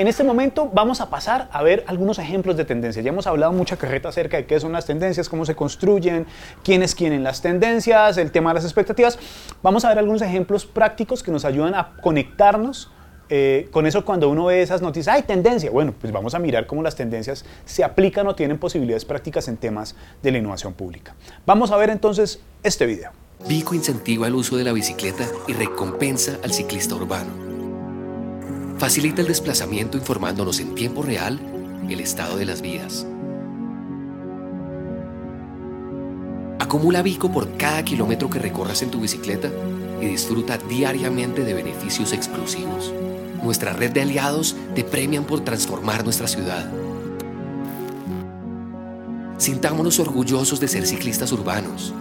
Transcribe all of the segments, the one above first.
En este momento vamos a pasar a ver algunos ejemplos de tendencias. Ya hemos hablado mucha carreta acerca de qué son las tendencias, cómo se construyen, quiénes quieren las tendencias, el tema de las expectativas. Vamos a ver algunos ejemplos prácticos que nos ayudan a conectarnos eh, con eso cuando uno ve esas noticias, hay tendencia. Bueno, pues vamos a mirar cómo las tendencias se aplican o tienen posibilidades prácticas en temas de la innovación pública. Vamos a ver entonces este video. Vico incentiva el uso de la bicicleta y recompensa al ciclista urbano. Facilita el desplazamiento informándonos en tiempo real el estado de las vías. Acumula Vico por cada kilómetro que recorras en tu bicicleta y disfruta diariamente de beneficios exclusivos. Nuestra red de aliados te premian por transformar nuestra ciudad. Sintámonos orgullosos de ser ciclistas urbanos.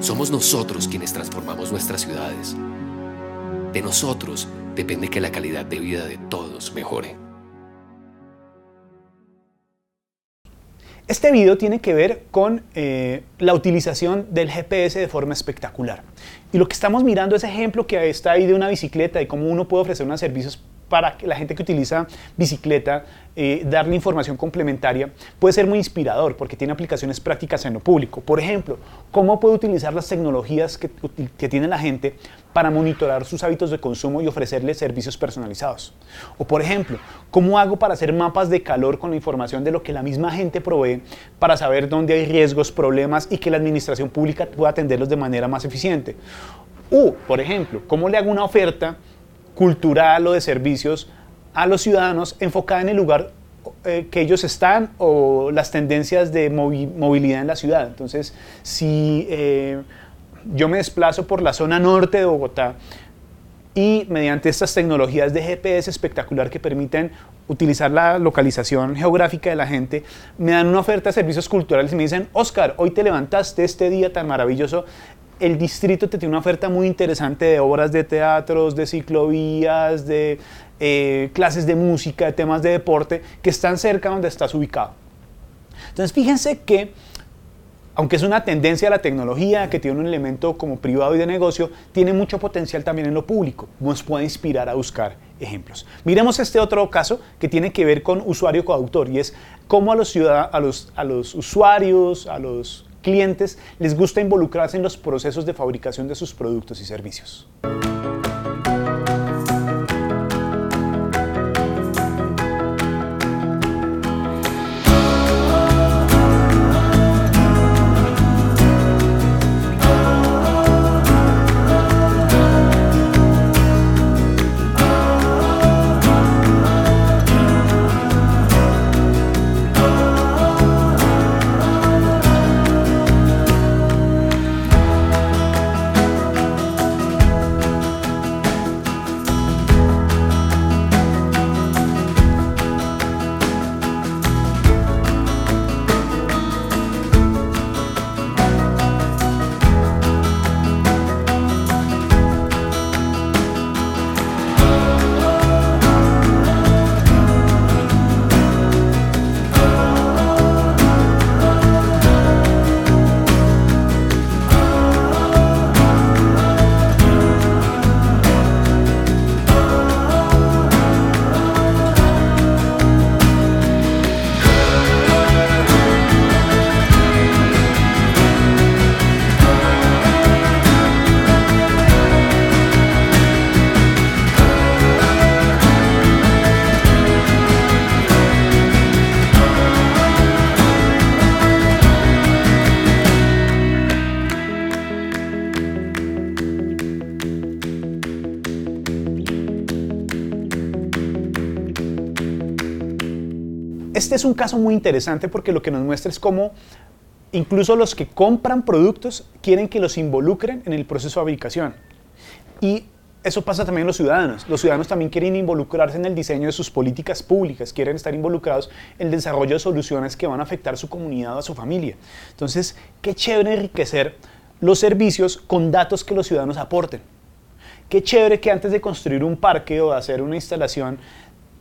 Somos nosotros quienes transformamos nuestras ciudades. De nosotros depende que la calidad de vida de todos mejore. Este video tiene que ver con eh, la utilización del GPS de forma espectacular. Y lo que estamos mirando es ejemplo que está ahí de una bicicleta y cómo uno puede ofrecer unos servicios para la gente que utiliza bicicleta, eh, darle información complementaria, puede ser muy inspirador porque tiene aplicaciones prácticas en lo público. Por ejemplo, cómo puede utilizar las tecnologías que, que tiene la gente para monitorar sus hábitos de consumo y ofrecerle servicios personalizados. O por ejemplo, cómo hago para hacer mapas de calor con la información de lo que la misma gente provee para saber dónde hay riesgos, problemas y que la administración pública pueda atenderlos de manera más eficiente. O, por ejemplo, cómo le hago una oferta cultural o de servicios a los ciudadanos enfocada en el lugar eh, que ellos están o las tendencias de movilidad en la ciudad. Entonces, si eh, yo me desplazo por la zona norte de Bogotá y mediante estas tecnologías de GPS espectacular que permiten utilizar la localización geográfica de la gente, me dan una oferta de servicios culturales y me dicen, Oscar, hoy te levantaste este día tan maravilloso el distrito te tiene una oferta muy interesante de obras de teatros, de ciclovías, de eh, clases de música, de temas de deporte, que están cerca donde estás ubicado. Entonces fíjense que, aunque es una tendencia a la tecnología, que tiene un elemento como privado y de negocio, tiene mucho potencial también en lo público. Nos puede inspirar a buscar ejemplos. Miremos este otro caso que tiene que ver con usuario coautor y es cómo a los, a los, a los usuarios, a los clientes les gusta involucrarse en los procesos de fabricación de sus productos y servicios. Este es un caso muy interesante porque lo que nos muestra es cómo incluso los que compran productos quieren que los involucren en el proceso de fabricación. Y eso pasa también en los ciudadanos. Los ciudadanos también quieren involucrarse en el diseño de sus políticas públicas, quieren estar involucrados en el desarrollo de soluciones que van a afectar a su comunidad o a su familia. Entonces, qué chévere enriquecer los servicios con datos que los ciudadanos aporten. Qué chévere que antes de construir un parque o hacer una instalación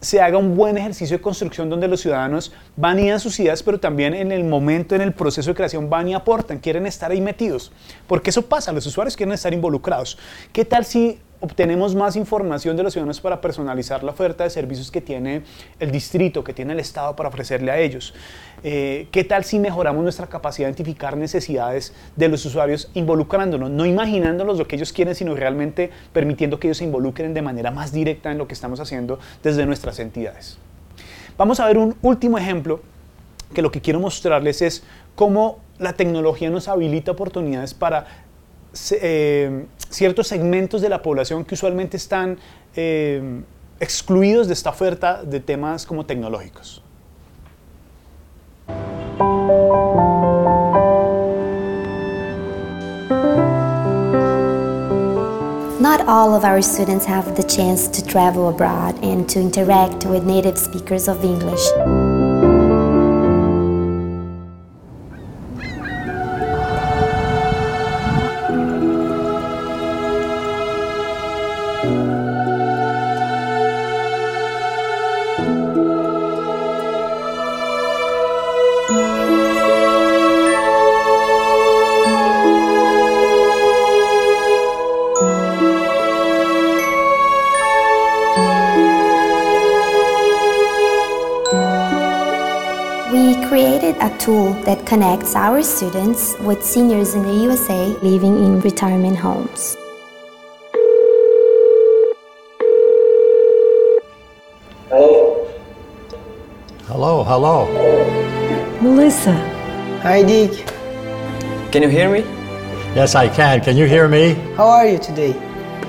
se haga un buen ejercicio de construcción donde los ciudadanos van y dan sus ideas, pero también en el momento, en el proceso de creación, van y aportan, quieren estar ahí metidos. Porque eso pasa, los usuarios quieren estar involucrados. ¿Qué tal si obtenemos más información de los ciudadanos para personalizar la oferta de servicios que tiene el distrito, que tiene el Estado para ofrecerle a ellos? Eh, ¿Qué tal si mejoramos nuestra capacidad de identificar necesidades de los usuarios involucrándonos, no imaginándonos lo que ellos quieren, sino realmente permitiendo que ellos se involucren de manera más directa en lo que estamos haciendo desde nuestras entidades? Vamos a ver un último ejemplo que lo que quiero mostrarles es cómo la tecnología nos habilita oportunidades para eh, ciertos segmentos de la población que usualmente están eh, excluidos de esta oferta de temas como tecnológicos. Not all of our students have the chance to travel abroad and to interact with native speakers of English. Tool that connects our students with seniors in the USA living in retirement homes. Hello? Hello, hello. Melissa. Hi, Dick. Can you hear me? Yes, I can. Can you hear me? How are you today?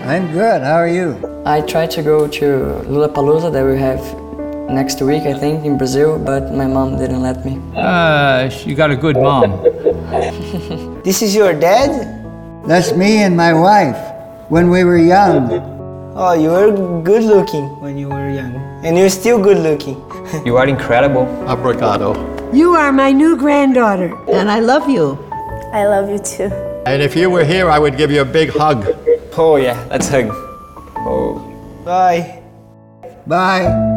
I'm good. How are you? I tried to go to Lollapalooza that we have next week, I think, in Brazil, but my mom didn't let me. Uh, you got a good mom. This is your dad? That's me and my wife when we were young. Oh, you were good looking when you were young. And you're still good looking. You are incredible. Obrigado. You are my new granddaughter. And I love you. I love you too. And if you were here, I would give you a big hug. Oh, yeah, let's hug. Oh. Bye. Bye.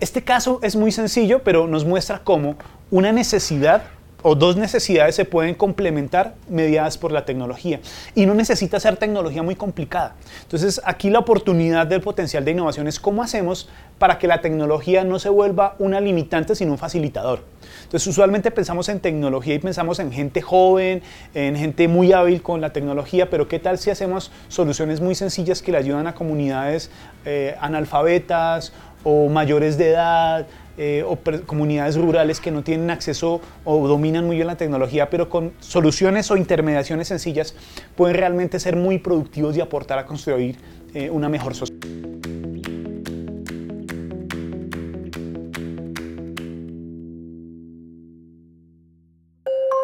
Este caso es muy sencillo, pero nos muestra cómo una necesidad o dos necesidades se pueden complementar mediadas por la tecnología. Y no necesita ser tecnología muy complicada. Entonces, aquí la oportunidad del potencial de innovación es cómo hacemos para que la tecnología no se vuelva una limitante, sino un facilitador. Entonces, usualmente pensamos en tecnología y pensamos en gente joven, en gente muy hábil con la tecnología, pero ¿qué tal si hacemos soluciones muy sencillas que le ayudan a comunidades eh, analfabetas o mayores de edad, eh, o comunidades rurales que no tienen acceso o dominan muy bien la tecnología, pero con soluciones o intermediaciones sencillas pueden realmente ser muy productivos y aportar a construir eh, una mejor sociedad.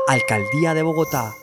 Alcaldía de Bogotá